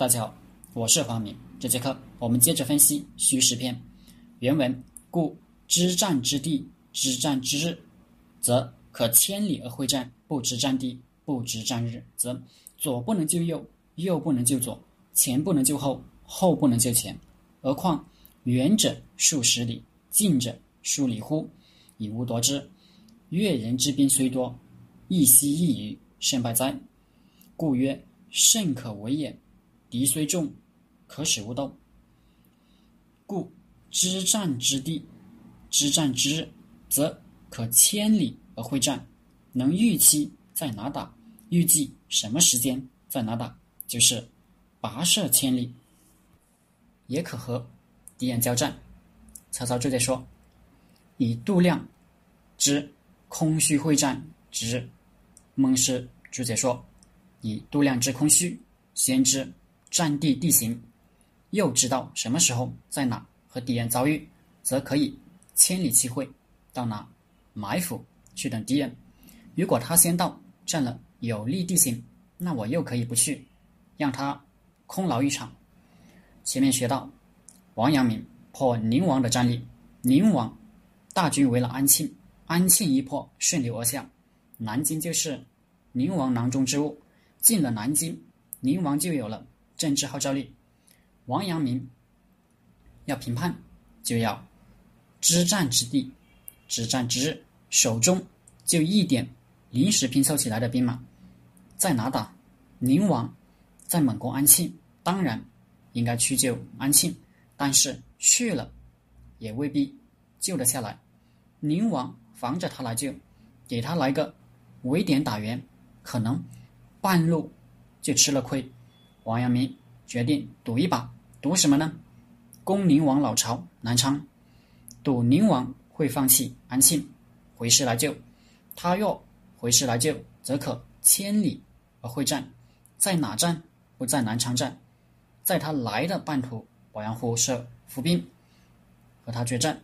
大家好，我是黄明。这节课我们接着分析《虚实篇》原文。故知战之地，知战之日，则可千里而会战；不知战地，不知战日，则左不能救右，右不能救左，前不能救后，后不能救前。何况远者数十里，近者数里乎？以吾夺之。越人之兵虽多，亦惜一隅，胜败哉？故曰：胜可为也。敌虽众，可使无斗。故知战之地，知战之日，则可千里而会战，能预期在哪打，预计什么时间在哪打，就是跋涉千里，也可和敌人交战。曹操就在说：“以度量之空虚会战之日。”孟氏注解说：“以度量之空虚，先知。”战地地形，又知道什么时候在哪和敌人遭遇，则可以千里齐会，到哪埋伏去等敌人。如果他先到，占了有利地形，那我又可以不去，让他空劳一场。前面学到王阳明破宁王的战例，宁王大军围了安庆，安庆一破，顺流而下，南京就是宁王囊中之物。进了南京，宁王就有了。政治号召力，王阳明要评判，就要知战之地，知战之日，手中就一点临时拼凑起来的兵马，在哪打？宁王在猛攻安庆，当然应该去救安庆，但是去了也未必救得下来。宁王防着他来救，给他来个围点打援，可能半路就吃了亏。王阳明决定赌一把，赌什么呢？恭宁王老巢南昌，赌宁王会放弃安庆，回师来救。他若回师来救，则可千里而会战。在哪战？不在南昌战，在他来的半途，鄱阳湖设伏兵，和他决战。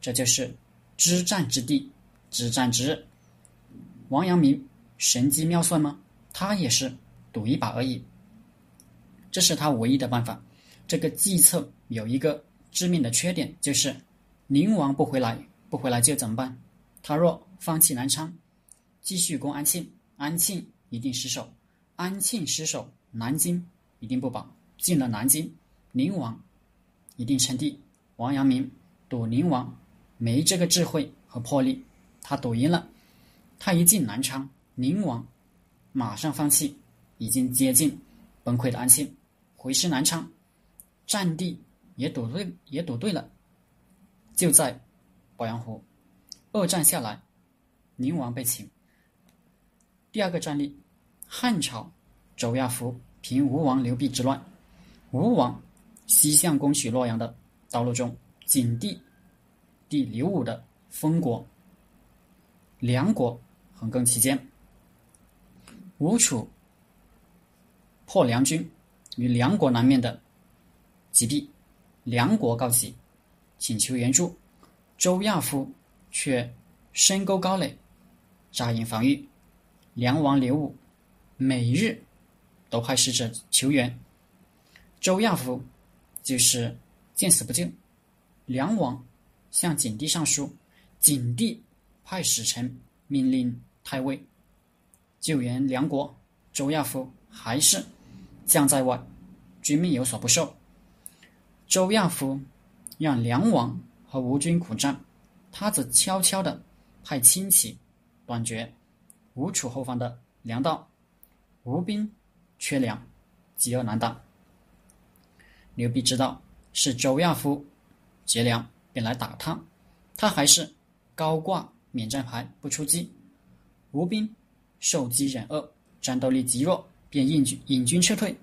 这就是知战之地，知战之日。王阳明神机妙算吗？他也是赌一把而已。这是他唯一的办法。这个计策有一个致命的缺点，就是宁王不回来，不回来就怎么办？他若放弃南昌，继续攻安庆，安庆一定失守；安庆失守，南京一定不保。进了南京，宁王一定称帝。王阳明赌宁王没这个智慧和魄力，他赌赢了。他一进南昌，宁王马上放弃已经接近崩溃的安庆。回师南昌，战地也赌对，也赌对了，就在鄱阳湖。二战下来，宁王被擒。第二个战例，汉朝周亚夫平吴王刘濞之乱。吴王西向攻取洛阳的道路中，景帝帝刘武的封国，梁国横亘其间。吴楚破梁军。与梁国南面的击毙，梁国告急，请求援助。周亚夫却深沟高垒，扎营防御。梁王刘武每日都派使者求援，周亚夫就是见死不救。梁王向景帝上书，景帝派使臣命令太尉救援梁国，周亚夫还是将在外。军命有所不受，周亚夫让梁王和吴军苦战，他则悄悄地派亲戚断绝吴楚后方的粮道。吴兵缺粮，饥饿难当。刘濞知道是周亚夫劫粮，便来打他，他还是高挂免战牌不出击。吴兵受饥忍饿，战斗力极弱，便引军引军撤退。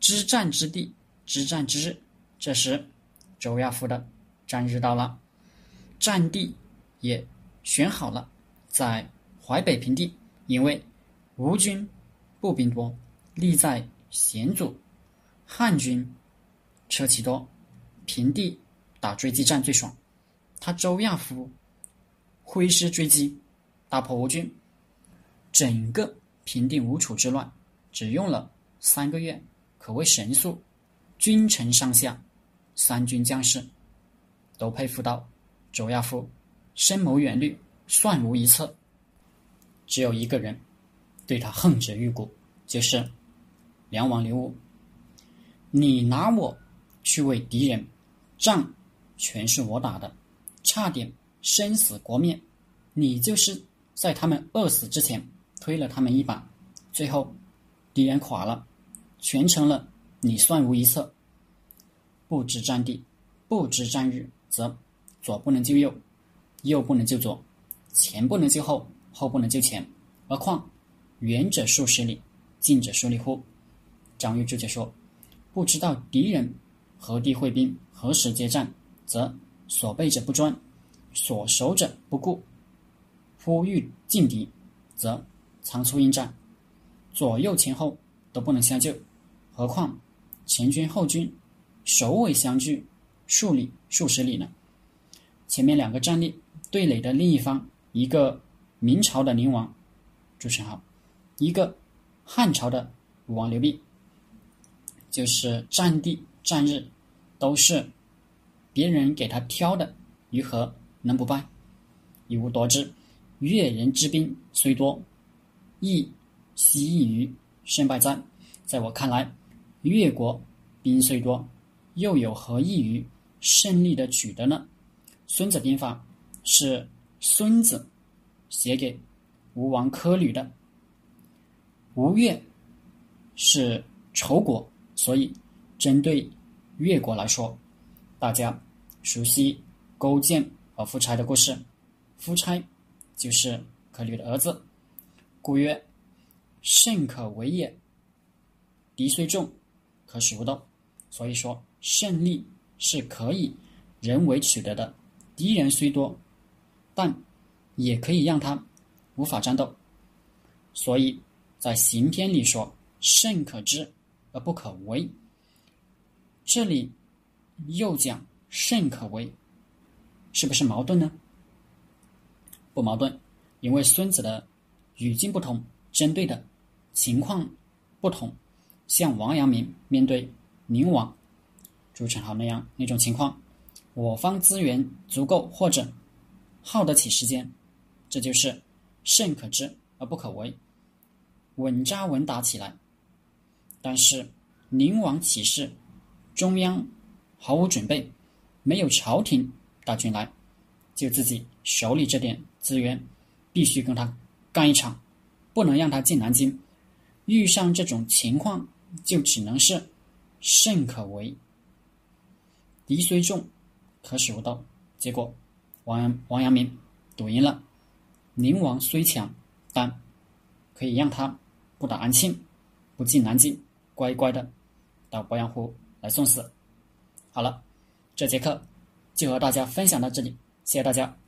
之战之地，之战之日。这时，周亚夫的战日到了，战地也选好了，在淮北平地。因为吴军步兵多，力在险阻；汉军车骑多，平地打追击战最爽。他周亚夫挥师追击，大破吴军，整个平定吴楚之乱，只用了三个月。可谓神速，君臣上下，三军将士都佩服到周亚夫深谋远虑，算无一策。只有一个人对他恨之入骨，就是梁王刘武。你拿我去为敌人，仗全是我打的，差点生死国灭。你就是在他们饿死之前推了他们一把，最后敌人垮了，全成了你算无一策。不知战地，不知战日，则左不能救右，右不能救左，前不能救后。后不能救前，何况远者数十里，近者数里乎？张玉注解说：不知道敌人何地会兵，何时接战，则所备者不专，所守者不顾。呼吁劲敌，则仓促应战，左右前后都不能相救，何况前军后军首尾相距数里、数十里呢？前面两个战例对垒的另一方，一个。明朝的宁王朱宸濠，一个汉朝的武王刘濞，就是战地战日都是别人给他挑的，于何能不败？以吾夺之，越人之兵虽多，亦希异于胜败战。在我看来，越国兵虽多，又有何异于胜利的取得呢？《孙子兵法》是孙子。写给吴王阖闾的。吴越是仇国，所以针对越国来说，大家熟悉勾践和夫差的故事。夫差就是阖闾的儿子。故曰：“胜可为也。敌虽众，可使无斗。”所以说，胜利是可以人为取得的。敌人虽多，但也可以让他无法战斗，所以在刑篇里说“胜可知而不可为”，这里又讲“胜可为”，是不是矛盾呢？不矛盾，因为孙子的语境不同，针对的情况不同。像王阳明面对宁王朱宸濠那样那种情况，我方资源足够或者耗得起时间。这就是胜可知而不可为，稳扎稳打起来。但是宁王起事，中央毫无准备，没有朝廷大军来，就自己手里这点资源，必须跟他干一场，不能让他进南京。遇上这种情况，就只能是胜可为，敌虽众，可使无斗。结果王王阳明赌赢了。宁王虽强，但可以让他不打安庆，不进南京，乖乖的到鄱阳湖来送死。好了，这节课就和大家分享到这里，谢谢大家。